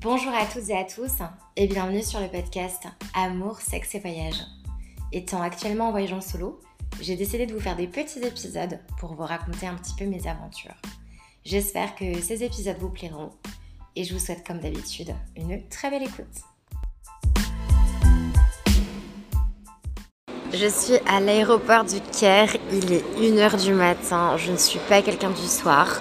Bonjour à toutes et à tous et bienvenue sur le podcast Amour, sexe et voyage. Étant actuellement en voyage en solo, j'ai décidé de vous faire des petits épisodes pour vous raconter un petit peu mes aventures. J'espère que ces épisodes vous plairont et je vous souhaite comme d'habitude une très belle écoute. Je suis à l'aéroport du Caire, il est 1h du matin, je ne suis pas quelqu'un du soir.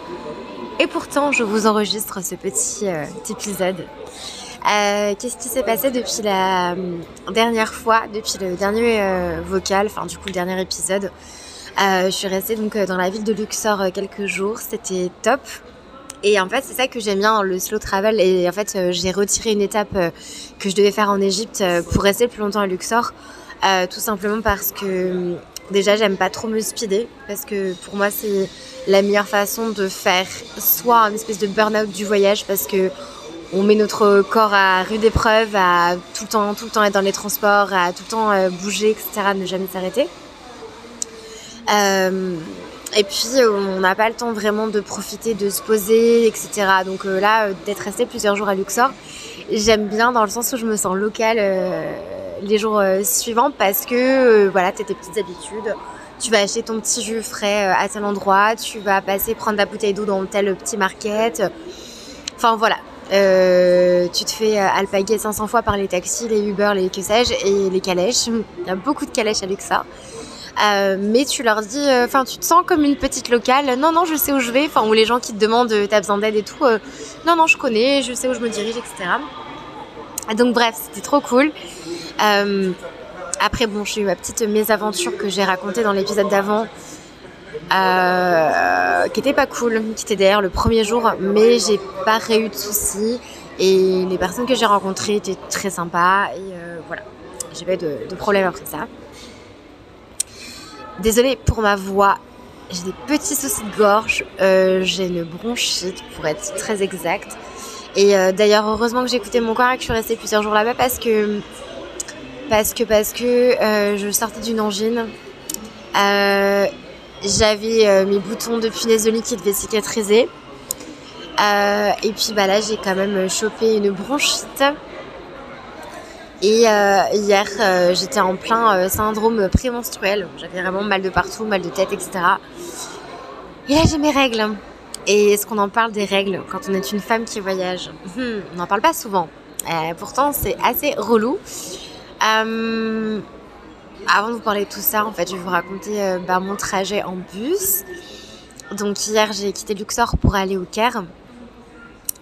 Et pourtant, je vous enregistre ce petit euh, épisode. Euh, Qu'est-ce qui s'est passé depuis la euh, dernière fois, depuis le dernier vocal, enfin du coup le dernier épisode? Je suis restée donc dans la ville de Luxor quelques jours, c'était top. Et en fait, c'est ça que j'aime bien le slow travel. Et en fait, j'ai retiré une étape que je devais faire en Égypte pour rester plus longtemps à Luxor. tout simplement parce que déjà, j'aime pas trop me speeder. Parce que pour moi, c'est la meilleure façon de faire soit une espèce de burn-out du voyage parce que on met notre corps à rude épreuve, à tout le temps, tout le temps être dans les transports, à tout le temps euh, bouger, etc., ne jamais s'arrêter. Euh, et puis on n'a pas le temps vraiment de profiter, de se poser, etc. Donc euh, là, d'être resté plusieurs jours à Luxor, j'aime bien dans le sens où je me sens locale les jours suivants parce que voilà, tu as tes petites habitudes tu vas acheter ton petit jus frais euh, à tel endroit, tu vas passer prendre ta bouteille d'eau dans tel petit market. Enfin voilà, euh, tu te fais euh, alpaguer 500 fois par les taxis, les Uber, les que sais-je, et les calèches. Il y a beaucoup de calèches avec ça. Euh, mais tu leur dis, enfin, tu te sens comme une petite locale. Non, non, je sais où je vais. Enfin, ou les gens qui te demandent, t'as besoin d'aide et tout. non, non, je connais, je sais où je me dirige, etc. Donc bref, c'était trop cool. Après, bon, j'ai eu ma petite mésaventure que j'ai racontée dans l'épisode d'avant, euh, qui était pas cool, qui était d'ailleurs le premier jour, mais j'ai pas réu de soucis. Et les personnes que j'ai rencontrées étaient très sympas. Et euh, voilà, j'ai pas eu de, de problème après ça. Désolée pour ma voix, j'ai des petits soucis de gorge, euh, j'ai une bronchite pour être très exact. Et d'ailleurs, heureusement que j'ai écouté mon corps et que je suis restée plusieurs jours là-bas parce que parce que parce que euh, je sortais d'une angine. Euh, j'avais euh, mes boutons de punaise de lit qui devaient cicatriser. et puis bah là j'ai quand même chopé une bronchite. Et hier j'étais en plein syndrome prémenstruel. J'avais vraiment mal de partout, mal de tête, etc. Et là j'ai mes règles. Et est-ce qu'on en parle des règles quand on est une femme qui voyage? Hmm, On n'en parle pas souvent. pourtant c'est assez relou. Euh, avant de vous parler de tout ça, en fait, je vais vous raconter euh, bah, mon trajet en bus. Donc hier, j'ai quitté Luxor pour aller au Caire.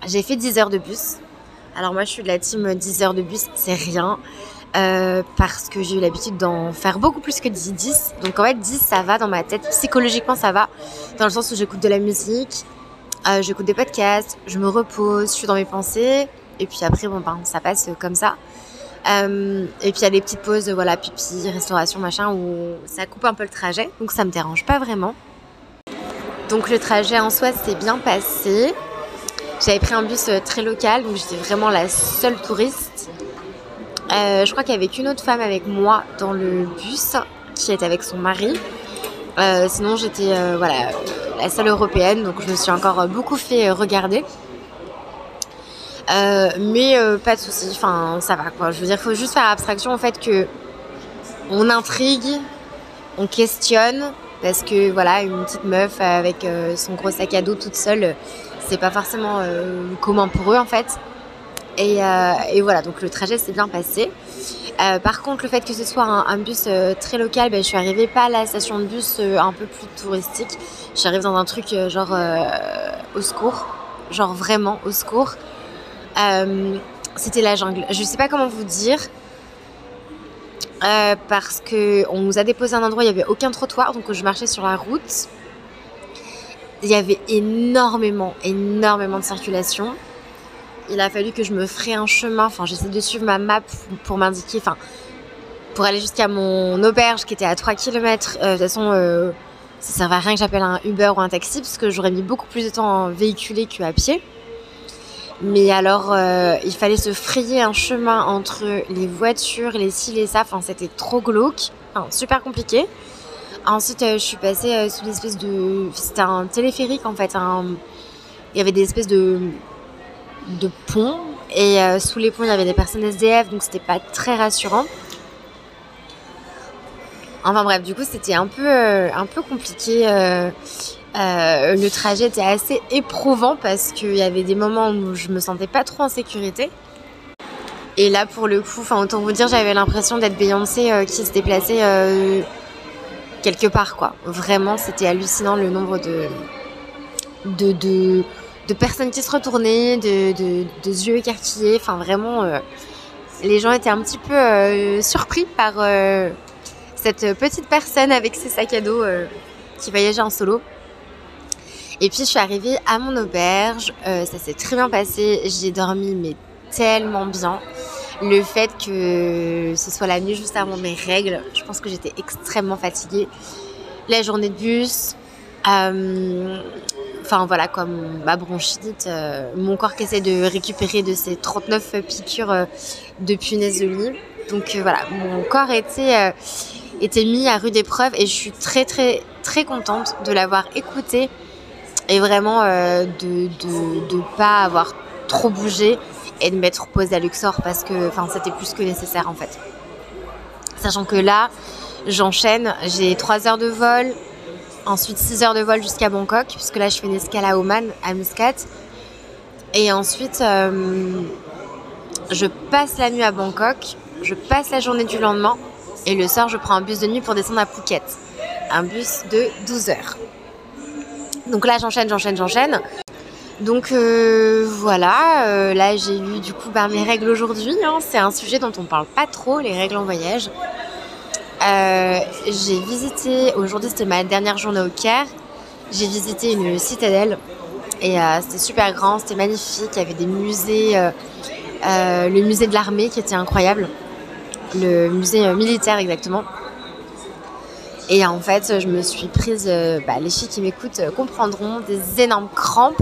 J'ai fait 10 heures de bus. Alors moi, je suis de la team 10 heures de bus, c'est rien. Euh, parce que j'ai eu l'habitude d'en faire beaucoup plus que 10, 10. Donc en fait, 10, ça va dans ma tête. Psychologiquement, ça va. Dans le sens où j'écoute de la musique, j'écoute des podcasts, je me repose, je suis dans mes pensées. Et puis après, bon, ben, ça passe comme ça. Euh, et puis il y a des petites pauses, voilà, pipi, restauration, machin, où ça coupe un peu le trajet, donc ça me dérange pas vraiment. Donc le trajet en soi s'est bien passé. J'avais pris un bus euh, très local, donc j'étais vraiment la seule touriste. Euh, je crois qu'il y avait qu'une autre femme avec moi dans le bus, qui était avec son mari. sinon j'étais voilà la seule européenne, donc je me suis encore beaucoup fait regarder. Euh, mais euh, pas de souci, enfin ça va quoi. Je veux dire, faut juste faire abstraction en fait que on intrigue, on questionne, parce que voilà, une petite meuf avec euh, son gros sac à dos toute seule, c'est pas forcément commun pour eux en fait. Et, et, voilà, donc le trajet s'est bien passé. par contre, le fait que ce soit un, bus très local, ben, je suis arrivée pas à la station de bus un peu plus touristique. Arrivée dans un truc genre au secours, genre vraiment au secours. Euh, c'était la jungle. Je ne sais pas comment vous dire. Euh, parce que on nous a déposé un endroit, il n'y avait aucun trottoir, donc je marchais sur la route. Il y avait énormément, énormément de circulation. Il a fallu que je me ferais un chemin. Enfin, j'essaie de suivre ma map pour m'indiquer, enfin, pour aller jusqu'à mon auberge qui était à 3 km. Euh, de toute façon, ça ne servait à rien que j'appelle un Uber ou un taxi parce que j'aurais mis beaucoup plus de temps à véhiculer qu'à pied. Mais alors, euh, il fallait se frayer un chemin entre les voitures, les ci, les ça. Enfin, c'était trop glauque. Enfin, super compliqué. Ensuite, euh, je suis passée euh, sous l'espèce de... C'était un téléphérique, en fait. Un... Il y avait des espèces de, de ponts. Et sous les ponts, il y avait des personnes SDF, donc c'était pas très rassurant. Enfin bref, du coup, c'était un peu, un peu compliqué. Le trajet était assez éprouvant parce qu'il y avait des moments où je me sentais pas trop en sécurité. Et là, pour le coup, enfin, autant vous dire, j'avais l'impression d'être Beyoncé euh, qui se déplaçait euh, quelque part, quoi. Vraiment, c'était hallucinant le nombre de, de, personnes qui se retournaient, de, de, yeux écarquillés. Enfin, vraiment, euh, les gens étaient un petit peu surpris par cette petite personne avec ses sacs à dos qui voyageait en solo. Et puis je suis arrivée à mon auberge, ça s'est très bien passé, j'ai dormi mais tellement bien. Le fait que ce soit la nuit juste avant mes règles, je pense que j'étais extrêmement fatiguée. La journée de bus, euh, enfin voilà, comme ma bronchite, euh, mon corps qui essaie de récupérer de ses 39 piqûres euh, de punaise de lit. Donc voilà, mon corps était, était mis à rude épreuve et je suis très très très contente de l'avoir écouté et vraiment de ne pas avoir trop bougé et de m'être posée à Luxor parce que c'était plus que nécessaire en fait. Sachant que là, j'enchaîne, j'ai 3 heures de vol, ensuite 6 heures de vol jusqu'à Bangkok, puisque là je fais une escale à Oman, à Muscat. Et ensuite, euh, je passe la nuit à Bangkok, je passe la journée du lendemain, et le soir je prends un bus de nuit pour descendre à Phuket. Un bus de 12 heures. Donc là j'enchaîne, j'enchaîne, j'enchaîne. Donc euh, voilà, euh, là j'ai eu du coup bah, mes règles aujourd'hui. Hein. c'est un sujet dont on parle pas trop, les règles en voyage. Euh, j'ai visité, aujourd'hui c'était ma dernière journée au Caire, j'ai visité une citadelle et c'était super grand, c'était magnifique, il y avait des musées, le musée de l'armée qui était incroyable, le musée militaire exactement. Et en fait, je me suis prise, bah, les filles qui m'écoutent comprendront, des énormes crampes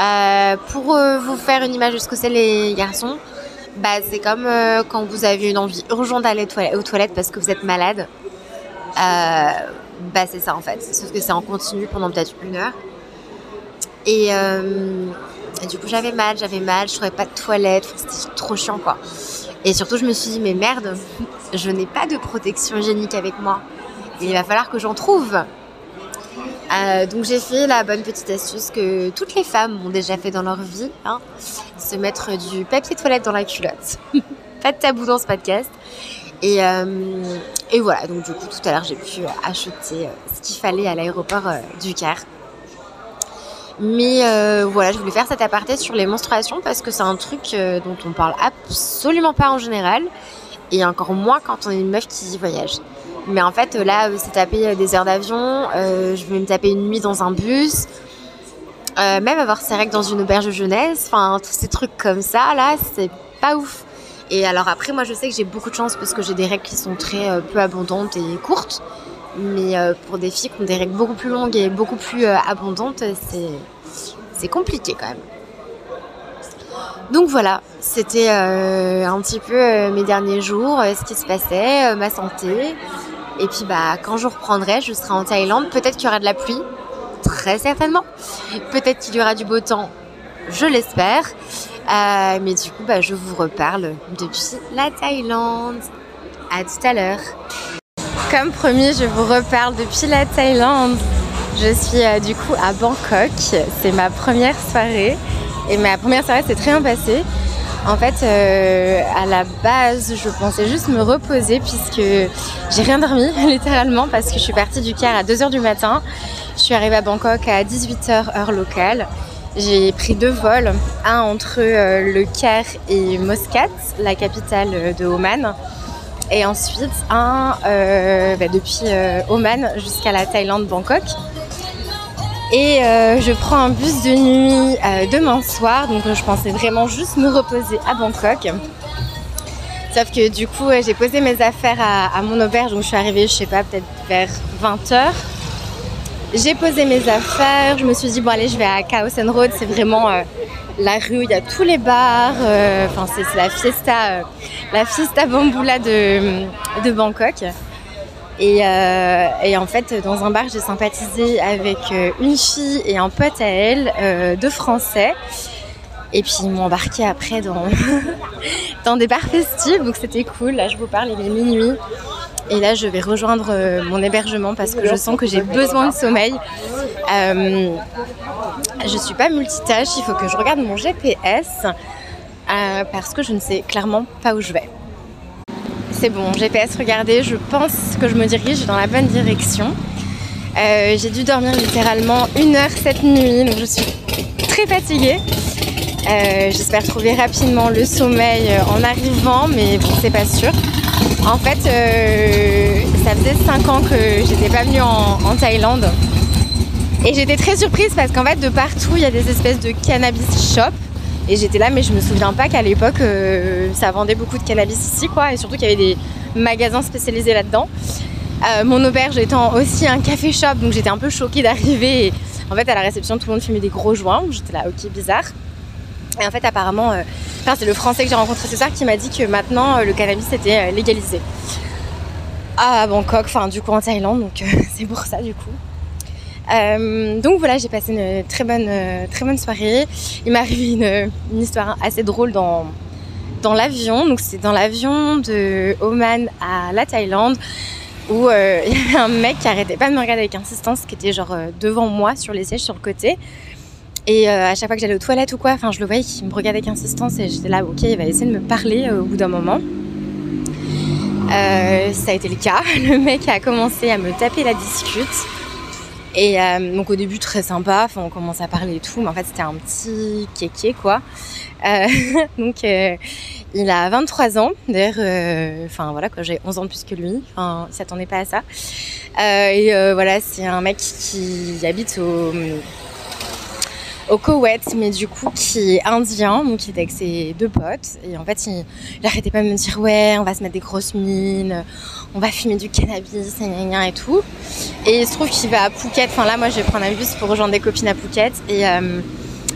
euh, pour euh, vous faire une image de ce que c'est les garçons, bah, c'est comme euh, quand vous avez une envie urgente d'aller aux toilettes parce que vous êtes malade. bah, c'est ça en fait. Sauf que c'est en continu pendant peut-être une heure. Et, du coup, j'avais mal, j'avais mal, je trouvais pas de toilette, c'était trop chiant quoi. Et surtout, je me suis dit, mais merde, je n'ai pas de protection hygiénique avec moi. il va falloir que j'en trouve. Euh, donc j'ai fait la bonne petite astuce que toutes les femmes ont déjà fait dans leur vie, hein, se mettre du papier toilette dans la culotte. pas de tabou dans ce podcast. Et, euh, et, voilà, donc du coup tout à l'heure j'ai pu acheter euh, ce qu'il fallait à l'aéroport du Caire. Mais voilà, je voulais faire cet aparté sur les menstruations parce que c'est un truc dont on parle absolument pas en général et encore moins quand on est une meuf qui voyage. Mais en fait, là, c'est taper des heures d'avion. Euh, je vais me taper une nuit dans un bus. Euh, même avoir ses règles dans une auberge de jeunesse. Enfin, ces trucs comme ça, là, c'est pas ouf. Et alors après, moi, je sais que j'ai beaucoup de chance parce que j'ai des règles qui sont très euh, peu abondantes et courtes. Mais pour des filles qui ont des règles beaucoup plus longues et beaucoup plus abondantes, c'est compliqué quand même. Donc voilà, c'était un petit peu mes derniers jours, ce qui se passait, ma santé. Et puis bah quand je reprendrai, je serai en Thaïlande. Peut-être qu'il y aura de la pluie, très certainement. Peut-être qu'il y aura du beau temps, je l'espère. Euh, mais du coup, bah, je vous reparle depuis la Thaïlande. À tout à l'heure. Comme promis, je vous reparle depuis la Thaïlande. Je suis euh, du coup à Bangkok. C'est ma première soirée. Et ma première soirée s'est très bien passée. En fait, euh, à la base, je pensais juste me reposer puisque j'ai rien dormi, littéralement, parce que je suis partie du Caire à 2h du matin. Je suis arrivée à Bangkok à 18h heure locale. J'ai pris deux vols, un entre euh, le Caire et Muscat, la capitale de Oman, et ensuite un euh, bah, depuis Oman jusqu'à la Thaïlande Bangkok. Et euh, je prends un bus de nuit euh, demain soir, donc je pensais vraiment juste me reposer à Bangkok. Sauf que du coup, j'ai posé mes affaires à, mon auberge, donc je suis arrivée, je sais pas, peut-être vers 20h. J'ai posé mes affaires, je me suis dit, bon allez, je vais à Chaos Road, c'est vraiment euh, la rue, il y a tous les bars, enfin c'est la fiesta, la fiesta bamboula de, de Bangkok. Euh, et, en fait, dans un bar, j'ai sympathisé avec euh, une fille et un pote à elle, euh, deux Français. Et puis ils m'ont embarqué après dans, dans des bars festifs, donc c'était cool. Là, je vous parle, il est minuit. Et là, je vais rejoindre euh, mon hébergement parce que je sens que j'ai besoin de sommeil. Euh, je suis pas multitâche, il faut que je regarde mon GPS euh, parce que je ne sais clairement pas où je vais. C'est bon, GPS regardez, je pense que je me dirige dans la bonne direction. Euh, j'ai dû dormir littéralement une heure cette nuit, donc je suis très fatiguée. J'espère trouver rapidement le sommeil en arrivant, mais bon, c'est pas sûr. En fait, ça faisait 5 ans que j'étais pas venue en, Thaïlande. Et j'étais très surprise parce qu'en fait, de partout, il y a des espèces de cannabis shops. Et j'étais là, mais je me souviens pas qu'à l'époque, euh, ça vendait beaucoup de cannabis ici, quoi. Et surtout qu'il y avait des magasins spécialisés là-dedans. Euh, mon auberge étant aussi un café shop, donc j'étais un peu choquée d'arriver. En fait, à la réception, tout le monde fumait des gros joints. J'étais là, ok, bizarre. Et en fait, apparemment, euh, c'est le français que j'ai rencontré ce soir qui m'a dit que maintenant, le cannabis était légalisé. À Bangkok, enfin, du coup, en Thaïlande, donc c'est pour ça, du coup. Euh, donc voilà, j'ai passé une très bonne, euh, très bonne soirée. Il m'est arrivé une, histoire assez drôle dans, dans l'avion. Donc c'est dans l'avion de Oman à la Thaïlande où euh, il y avait un mec qui arrêtait pas de me regarder avec insistance, qui était genre euh, devant moi sur les sièges sur le côté. Et euh, à chaque fois que j'allais aux toilettes ou quoi, enfin je le voyais qui me regardait avec insistance et j'étais là, ok, il va essayer de me parler au bout d'un moment. ça a été le cas. Le mec a commencé à me taper la discute. Et euh, donc au début très sympa, on commence à parler et tout, mais en fait c'était un petit kéké quoi. Euh, donc euh, il a 23 ans, d'ailleurs, euh, enfin voilà quoi, j'ai 11 ans de plus que lui, enfin il s'attendait pas à ça. Euh, et voilà, c'est un mec qui habite au au Koweït, mais du coup qui est indien, donc qui était avec ses deux potes. Et en fait, il, arrêtait pas de me dire ouais, on va se mettre des grosses mines, on va fumer du cannabis, et, et tout. Et il se trouve qu'il va à Phuket. Enfin là, moi, je vais prendre un bus pour rejoindre des copines à Phuket. Et, euh,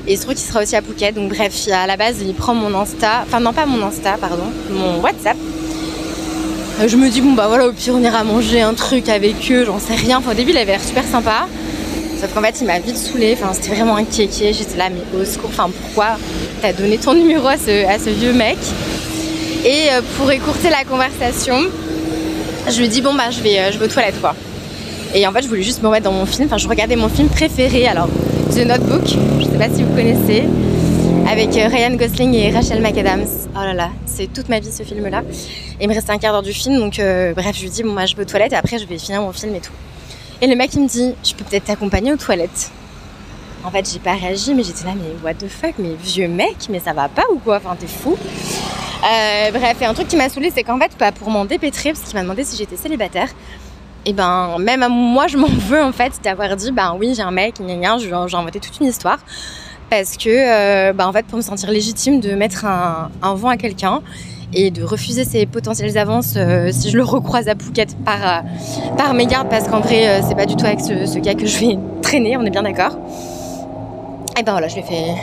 et il se trouve qu'il sera aussi à Phuket. Donc bref, à la base, il prend mon Insta, enfin non pas mon Insta, pardon, mon WhatsApp. Euh, je me dis bon bah voilà, au pire on ira manger un truc avec eux, j'en sais rien. Enfin au début, il avait l'air super sympa. Sauf qu'en fait, il m'a vite saoulée. Enfin, c'était vraiment un kéké. J'étais là, mais au secours. Enfin, pourquoi t'as donné ton numéro à ce, vieux mec? Et euh, pour écourter la conversation, je lui dis bon bah je vais, euh, je vais aux toilettes quoi. Et en fait, je voulais juste me remettre dans mon film. Enfin, je regardais mon film préféré. Alors, The Notebook. Je sais pas si vous connaissez. Avec euh, Ryan Gosling et Rachel McAdams. Oh là là, c'est toute ma vie ce film-là. Et il me restait un quart d'heure du film. Donc, bref, je lui dis bon bah je vais aux toilettes et après je vais finir mon film et tout. Et le mec il me dit je peux peut-être t'accompagner aux toilettes. En fait j'ai pas réagi mais j'étais là mais what the fuck mais vieux mec mais ça va pas ou quoi? Enfin t'es fou. Euh, bref et un truc qui m'a saoulé c'est qu'en fait pas pour m'en dépêtrer parce qu'il m'a demandé si j'étais célibataire. Et ben même moi je m'en veux en fait d'avoir dit ben oui j'ai un mec j'ai inventé toute une histoire parce que euh, ben, en fait pour me sentir légitime de mettre un vent à quelqu'un et de refuser ses potentielles avances euh, si je le recroise à Phuket par, euh, par mégarde parce qu'en vrai euh, c'est pas du tout avec ce, ce, gars que je vais traîner, on est bien d'accord. Et ben voilà, je lui ai fait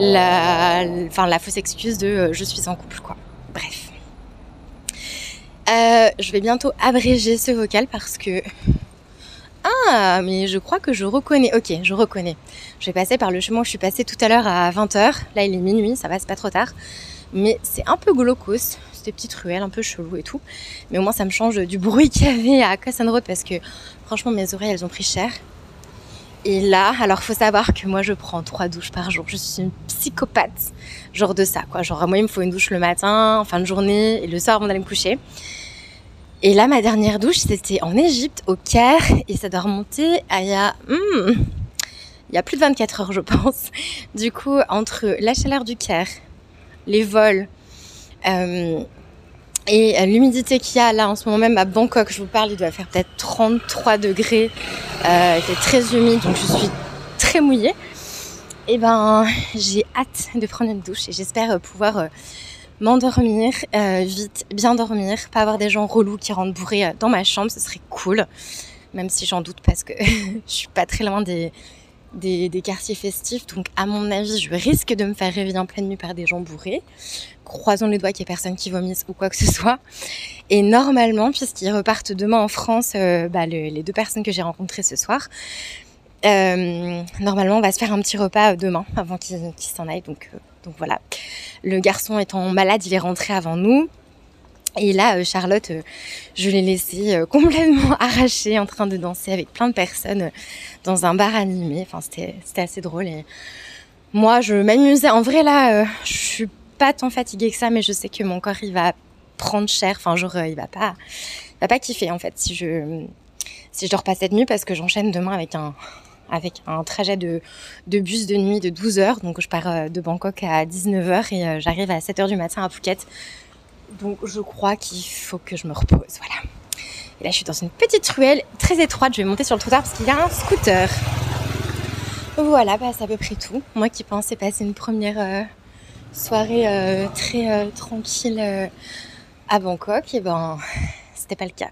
la, enfin, la fausse excuse de je suis en couple quoi. Bref. je vais bientôt abréger ce vocal parce que ah, mais je crois que je reconnais. Ok, je reconnais. Je vais passer par le chemin où je suis passée tout à l'heure à 20h. Là, il est minuit, ça va, c'est pas trop tard mais c'est un peu glaucos, ces petites ruelles un peu chelou et tout. Mais au moins ça me change du bruit qu'il y avait à Cassan Road parce que franchement mes oreilles elles ont pris cher. Et là, alors faut savoir que moi je prends trois douches par jour. Je suis une psychopathe, genre de ça quoi. Genre moi il me faut une douche le matin, en fin de journée et le soir avant d'aller me coucher. Et là ma dernière douche c'était en Égypte, au Caire, et ça doit remonter à il y a, hmm, il y a plus de 24 heures je pense. Du coup entre la chaleur du Caire, les vols euh, et l'humidité qu'il y a là en ce moment même à Bangkok, je vous parle, il doit faire peut-être 33 degrés, euh, très humide, donc je suis très mouillée. Et ben, j'ai hâte de prendre une douche et j'espère pouvoir euh, m'endormir euh, vite, bien dormir, pas avoir des gens relous qui rentrent bourrés euh, dans ma chambre, ce serait cool. Même si j'en doute parce que je suis pas très loin des, des, quartiers festifs. Donc, à mon avis, je risque de me faire réveiller en pleine nuit par des gens bourrés. Croisons les doigts qu'il n'y ait personne qui vomisse ou quoi que ce soit. Et normalement, puisqu'ils repartent demain en France, euh, bah, le, les deux personnes que j'ai rencontrées ce soir, euh, normalement, on va se faire un petit repas demain avant qu'ils qu s'en aillent. Donc, euh, Donc voilà, le garçon étant malade, il est rentré avant nous. Et là, euh, Charlotte, euh, je l'ai laissée euh, complètement arrachée en train de danser avec plein de personnes dans un bar animé. Enfin, c'était assez drôle. Et moi, je m'amusais. En vrai, là, je suis pas tant fatiguée que ça, mais je sais que mon corps, il va prendre cher. Enfin, genre, il va pas, va pas kiffer, en fait, si je, si je dors pas cette nuit parce que j'enchaîne demain avec un, avec un trajet de, de, bus de nuit de 12 heures. Donc, je pars de Bangkok à 19 h et j'arrive à 7 h du matin à Phuket. Donc je crois qu'il faut que je me repose. Voilà. Et là, je suis dans une petite ruelle très étroite. Je vais monter sur le trottoir parce qu'il y a un scooter. Voilà, bah, c'est à peu près tout. Moi qui pensais passer une première euh, soirée euh, très euh, tranquille à Bangkok, et ben c'était pas le cas.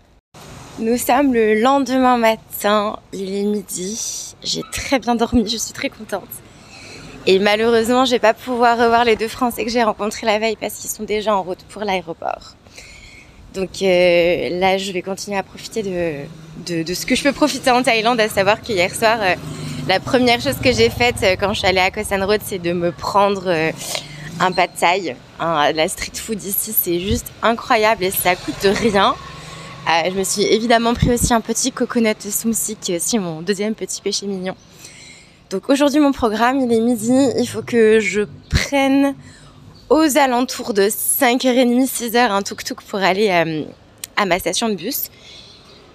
Nous sommes le lendemain matin, il est midi. J'ai très bien dormi, je suis très contente. Et malheureusement, je vais pas pouvoir revoir les deux Français que j'ai rencontrés la veille parce qu'ils sont déjà en route pour l'aéroport. Donc euh, là, je vais continuer à profiter de, de, ce que je peux profiter en Thaïlande, à savoir qu'hier soir, euh, la première chose que j'ai faite euh, quand je suis allée à Koh San Road, c'est de me prendre un pad thai. la street food ici, c'est juste incroyable et ça coûte rien. je me suis évidemment pris aussi un petit coconut est aussi mon deuxième petit péché mignon. Donc aujourd'hui mon programme il est midi, il faut que je prenne aux alentours de 5h30, 6h un tuk-tuk pour aller euh, à ma station de bus.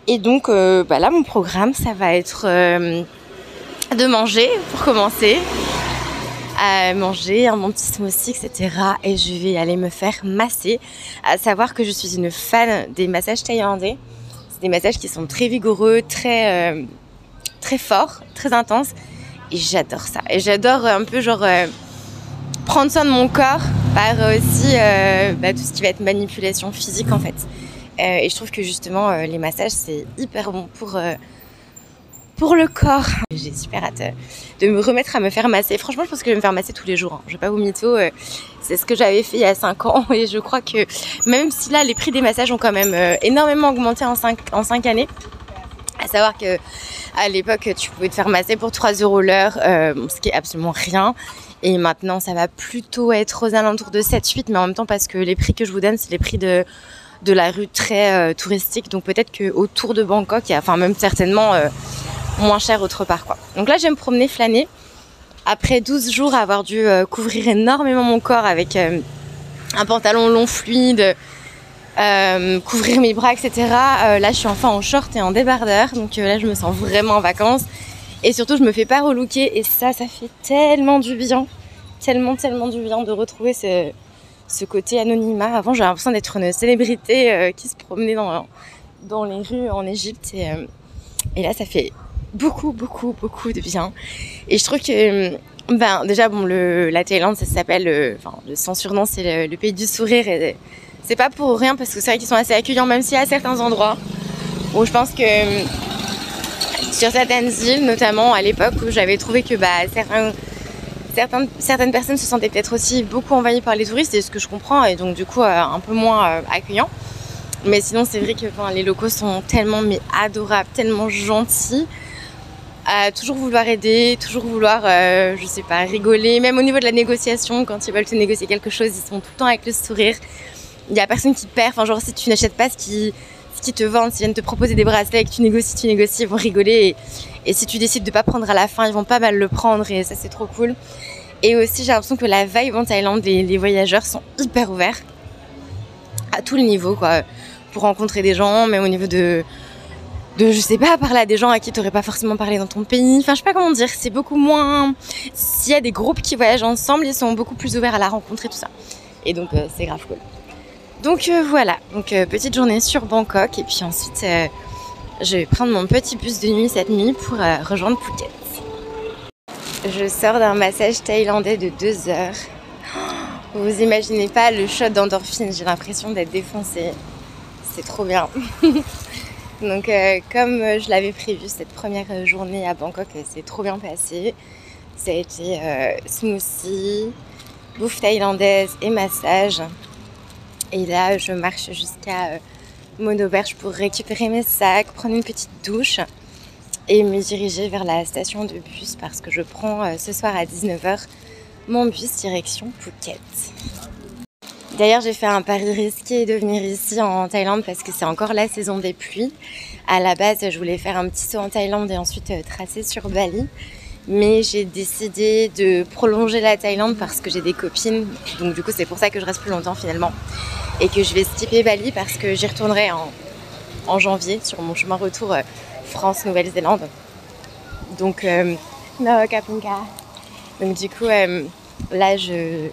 Et donc euh, bah là mon programme ça va être euh, de manger pour commencer, à manger un bon petit smoothie etc. Et je vais aller me faire masser. À savoir que je suis une fan des massages thaïlandais. C'est des massages qui sont très vigoureux, très très forts, très intenses et j'adore ça. Et j'adore un peu genre euh, prendre soin de mon corps par aussi euh, bah, tout ce qui va être manipulation physique en fait. Euh, et je trouve que justement les massages c'est hyper bon pour pour le corps. J'ai super hâte de me remettre à me faire masser. Franchement, je pense que je vais me faire masser tous les jours. Hein. Je vais pas vous mytho. c'est ce que j'avais fait il y a 5 ans. Et je crois que même si là, les prix des massages ont quand même énormément augmenté en 5, en 5 années, à savoir que à l'époque, tu pouvais te faire masser pour 3 euros l'heure, euh, ce qui est absolument rien. Et maintenant, ça va plutôt être aux alentours de 7-8, mais en même temps, parce que les prix que je vous donne, c'est les prix de, de la rue très euh, touristique. Donc peut-être qu'autour de Bangkok, il y a, enfin même certainement euh, moins cher autre part. Quoi. Donc là, je vais me promener, flâner. Après 12 jours avoir dû couvrir énormément mon corps avec un pantalon long fluide, euh, couvrir mes bras, etc. Euh, là, je suis enfin en short et en débardeur, donc euh, là, je me sens vraiment en vacances. Et surtout, je me fais pas relooker, et ça, ça fait tellement du bien, tellement, tellement du bien de retrouver ce, ce côté anonymat. Avant, j'avais l'impression d'être une célébrité qui se promenait dans, dans les rues en Égypte, et, et là, ça fait beaucoup, beaucoup, beaucoup de bien. Et je trouve que ben, déjà, bon, la Thaïlande, ça s'appelle, enfin, le, son surnom, c'est le, pays du sourire. C'est pas pour rien parce que c'est vrai qu'ils sont assez accueillants, même y a certains endroits où je pense que sur certaines îles, notamment à l'époque où j'avais trouvé que bah, certaines, certaines personnes se sentaient peut-être aussi beaucoup envahies par les touristes, et ce que je comprends, et donc du coup euh, un peu moins euh, accueillants. Mais sinon, c'est vrai que les locaux sont tellement mais adorables, tellement gentils. À toujours vouloir aider, toujours vouloir, euh, je sais pas, rigoler. Même au niveau de la négociation, quand ils veulent négocier quelque chose, ils sont tout le temps avec le sourire il y a personne qui perd. Enfin, genre, si tu n'achètes pas ce qui, ce qui te vendent, s'ils viennent te proposer des bracelets et que tu négocies, tu négocies, ils vont rigoler. Et, si tu décides de pas prendre à la fin, ils vont pas mal le prendre et ça, c'est trop cool. Et aussi, j'ai l'impression que la vibe en Thaïlande, les, les, voyageurs sont hyper ouverts à tous les niveaux, quoi. Pour rencontrer des gens, même au niveau de, de je sais pas, parler à des gens à qui tu n'aurais pas forcément parlé dans ton pays. Enfin, je sais pas comment dire, c'est beaucoup moins. S'il y a des groupes qui voyagent ensemble, ils sont beaucoup plus ouverts à la rencontre et tout ça. Et donc, euh, c'est grave cool. Donc euh, voilà, donc euh, petite journée sur Bangkok et puis ensuite euh, je vais prendre mon petit bus de nuit cette nuit pour rejoindre Phuket. Je sors d'un massage thaïlandais de deux heures. Vous imaginez pas le shot d'endorphine, j'ai l'impression d'être défoncée. C'est trop bien. Donc comme je l'avais prévu, cette première journée à Bangkok c'est trop bien passé. Ça a été smoothie, bouffe thaïlandaise et massage. Et là, je marche jusqu'à euh, Monoberge pour récupérer mes sacs, prendre une petite douche et me diriger vers la station de bus parce que je prends euh, ce soir à 19h mon bus direction Phuket. D'ailleurs, j'ai fait un pari risqué de venir ici en Thaïlande parce que c'est encore la saison des pluies. À la base, je voulais faire un petit saut en Thaïlande et ensuite euh, tracer sur Bali. Mais j'ai décidé de prolonger la Thaïlande parce que j'ai des copines. Donc du coup, c'est pour ça que je reste plus longtemps finalement. Et que je vais skipper Bali parce que j'y retournerai en, janvier sur mon chemin retour euh, France-Nouvelle-Zélande. Donc, euh, no, Donc du coup, là, je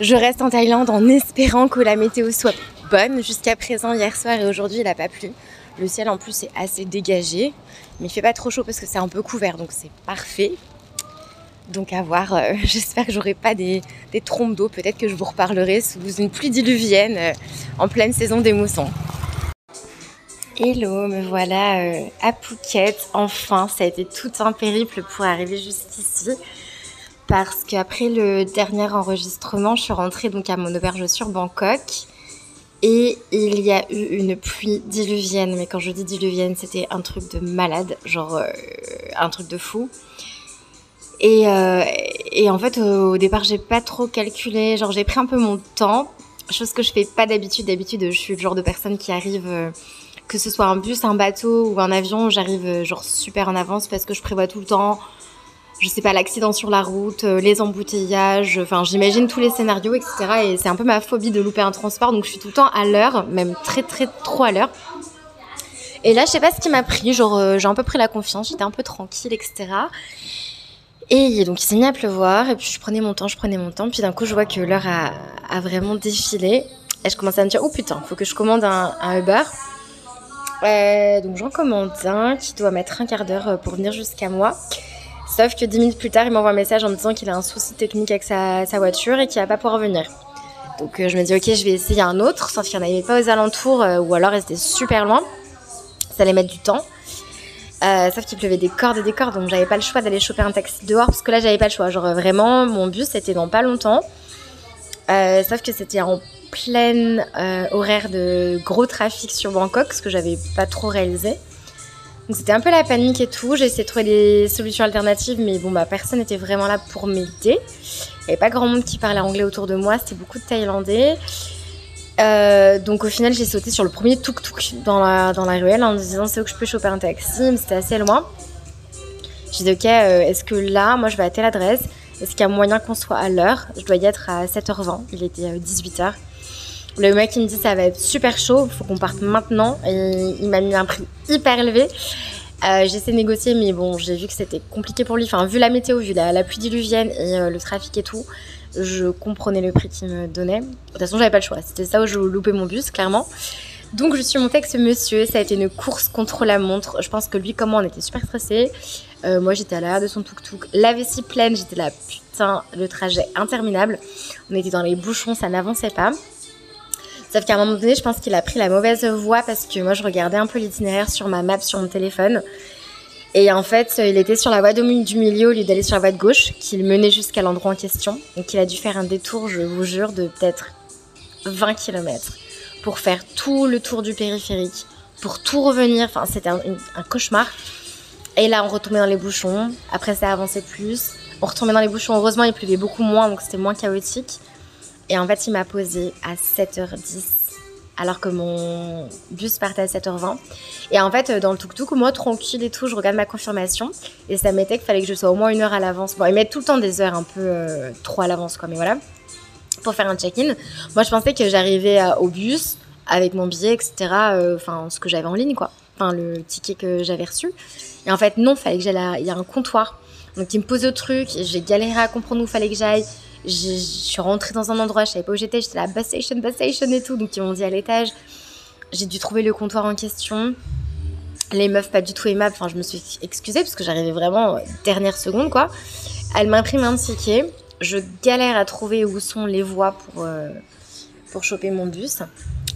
je reste en Thaïlande en espérant que la météo soit bonne. Jusqu'à présent, hier soir et aujourd'hui, il n'a pas plu. Le ciel en plus est assez dégagé, mais il fait pas trop chaud parce que c'est un peu couvert, donc c'est parfait. Donc à voir, euh, j'espère que j'aurai pas des, trompes d'eau. Peut-être que je vous reparlerai sous une pluie diluvienne euh, en pleine saison des moussons. Hello, me voilà euh, à Phuket. Enfin, ça a été tout un périple pour arriver jusqu'ici parce qu'après le dernier enregistrement, je suis rentrée donc à mon auberge sur Bangkok et il y a eu une pluie diluvienne. Mais quand je dis diluvienne, c'était un truc de malade, genre euh, un truc de fou. Et, euh, en fait, au départ, j'ai pas trop calculé. Genre, j'ai pris un peu mon temps, chose que je fais pas d'habitude. D'habitude, je suis le genre de personne qui arrive, euh, que ce soit un bus, un bateau ou un avion, j'arrive genre super en avance parce que je prévois tout le temps je sais pas, l'accident sur la route, euh, les embouteillages, enfin j'imagine tous les scénarios, etc. Et c'est un peu ma phobie de louper un transport, donc je suis tout le temps à l'heure, même très très trop à l'heure. Et là, je sais pas ce qui m'a pris, genre euh, j'ai un peu pris la confiance, j'étais un peu tranquille, etc. Et donc il s'est mis à pleuvoir, et puis je prenais mon temps, je prenais mon temps, puis d'un coup je vois que l'heure a, vraiment défilé, et je commençais à me dire, oh putain, faut que je commande un, Uber. Euh, donc j'en commande un qui doit mettre un quart d'heure pour venir jusqu'à moi. Sauf que 10 minutes plus tard, il m'envoie un message en me disant qu'il a un souci technique avec sa, voiture et qu'il va pas pouvoir venir. Donc euh, je me dis ok, je vais essayer un autre, sauf qu'il n'y en avait pas aux alentours euh, ou alors c'était super loin. Ça allait mettre du temps. Euh, sauf qu'il pleuvait des cordes et des cordes, donc j'avais pas le choix d'aller choper un taxi dehors parce que là j'avais pas le choix. Genre vraiment, mon bus c'était dans pas longtemps. sauf que c'était en pleine horaire de gros trafic sur Bangkok, ce que j'avais pas trop réalisé. Donc c'était un peu la panique et tout. J'ai essayé de trouver des solutions alternatives, mais bon, bah, personne n'était vraiment là pour m'aider. Il n'y avait pas grand monde qui parlait anglais autour de moi, c'était beaucoup de Thaïlandais. Euh, donc au final, j'ai sauté sur le premier tuk-tuk dans la, ruelle en me disant c'est où que je peux choper un taxi, mais c'était assez loin. J'ai dit ok, euh, est-ce que là, moi je vais à telle adresse, est-ce qu'il y a moyen qu'on soit à l'heure? Je dois y être à 7h20, il était 18h. Le mec il me dit ça va être super chaud, faut qu'on parte maintenant. Il m'a mis un prix hyper élevé. Euh, j'ai essayé de négocier, mais bon, j'ai vu que c'était compliqué pour lui. Enfin, vu la météo, vu la, pluie diluvienne et euh, le trafic et tout, je comprenais le prix qu'il me donnait. De toute façon, j'avais pas le choix. C'était ça où je loupais mon bus, clairement. Donc, je suis montée avec ce monsieur. Ça a été une course contre la montre. Je pense que lui, comme moi, on était super stressés. Euh, moi, j'étais à l'arrière de son tuk-tuk. La vessie pleine, j'étais là, putain, le trajet interminable. On était dans les bouchons, ça n'avançait pas. Sauf qu'à un moment donné, je pense qu'il a pris la mauvaise voie parce que moi, je regardais un peu l'itinéraire sur ma map sur mon téléphone. Et en fait, il était sur la voie du milieu au lieu d'aller sur la voie de gauche, qui le menait jusqu'à l'endroit en question. Donc il a dû faire un détour, je vous jure, de peut-être 20 km pour faire tout le tour du périphérique, pour tout revenir. Enfin, c'était un, cauchemar. Et là, on retombait dans les bouchons. Après, ça avançait plus. On retombait dans les bouchons. Heureusement, il pleuvait beaucoup moins, donc c'était moins chaotique. Et en fait, il m'a posé à 7h10 alors que mon bus partait à 7h20. Et en fait, dans le tuk-tuk, moi, tranquille et tout, je regarde ma confirmation et ça mettait qu'il fallait que je sois au moins une heure à l'avance. Bon, ils mettent tout le temps des heures un peu euh, trop à l'avance, quoi, mais voilà, pour faire un check-in. Moi, je pensais que j'arrivais euh, au bus avec mon billet, etc., euh, enfin, ce que j'avais en ligne, quoi. Enfin, le ticket que j'avais reçu. Et en fait, non, fallait que j'aille. Il y a un comptoir. Donc, il me posait au truc, j'ai galéré à comprendre où fallait que j'aille je suis rentrée dans un endroit, je savais pas où j'étais, j'étais là, bus station, bus station et tout. Donc ils m'ont dit à l'étage. J'ai dû trouver le comptoir en question. Les meufs pas du tout aimables, enfin je me suis excusée parce que j'arrivais vraiment dernière seconde quoi. Elle m'imprime un ticket. Je galère à trouver où sont les voies pour, euh, pour choper mon bus.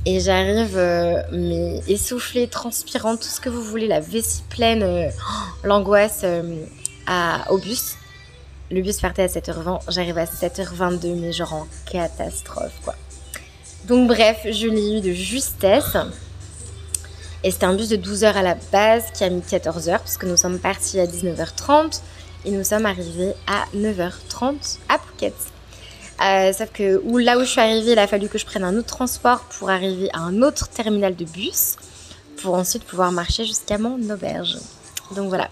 Et j'arrive, euh, mais essoufflée, transpirante, tout ce que vous voulez, la vessie pleine, euh, l'angoisse au bus. Le bus partait à 7h20, j'arrive à 7h22, mais genre en catastrophe, quoi. Donc bref, je l'ai eu de justesse. Et c'était un bus de 12h à la base qui a mis 14h, puisque nous sommes partis à 19h30. et nous sommes arrivés à 9h30 à Phuket. Euh, sauf que là où je suis arrivée, il a fallu que je prenne un autre transport pour arriver à un autre terminal de bus pour ensuite pouvoir marcher jusqu'à mon auberge. Donc voilà.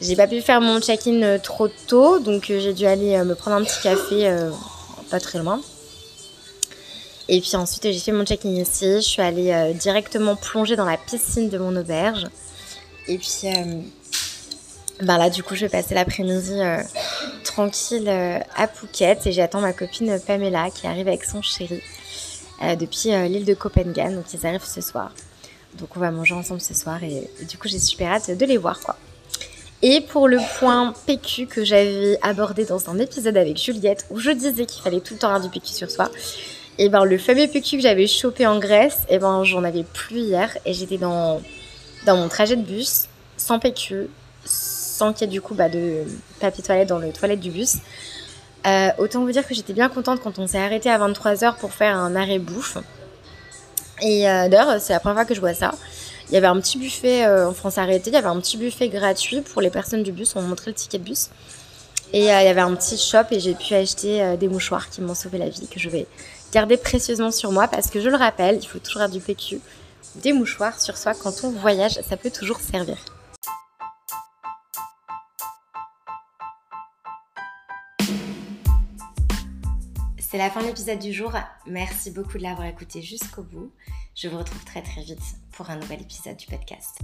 J'ai pas pu faire mon check-in euh, trop tôt, donc euh, j'ai dû aller me prendre un petit café pas très loin. Et puis ensuite, j'ai fait mon check-in ici. Je suis allée directement plonger dans la piscine de mon auberge. Et puis, ben là, du coup, je vais passer l'après-midi tranquille euh, à Phuket et j'attends ma copine Pamela qui arrive avec son chéri euh, depuis euh, l'île de Copenhague. Donc ils arrivent ce soir. Donc on va manger ensemble ce soir et, du coup j'ai super hâte de les voir quoi. Et pour le point PQ que j'avais abordé dans un épisode avec Juliette où je disais qu'il fallait tout le temps avoir du PQ sur soi, et ben le fameux PQ que j'avais chopé en Grèce, et ben j'en avais plus hier et j'étais dans, dans mon trajet de bus sans PQ, sans qu'il y ait du coup bah, de papier toilette dans les toilettes du bus. Euh, autant vous dire que j'étais bien contente quand on s'est arrêté à 23h pour faire un arrêt bouffe. Et euh, d'ailleurs, c'est la première fois que je vois ça. Il y avait un petit buffet, euh, en France arrêté, il y avait un petit buffet gratuit pour les personnes du bus, on montrait le ticket de bus. Et il y avait un petit shop et j'ai pu acheter des mouchoirs qui m'ont sauvé la vie, que je vais garder précieusement sur moi parce que je le rappelle, il faut toujours avoir du PQ, des mouchoirs sur soi quand on voyage, ça peut toujours servir. C'est la fin de l'épisode du jour. Merci beaucoup de l'avoir écouté jusqu'au bout. Je vous retrouve très très vite pour un nouvel épisode du podcast.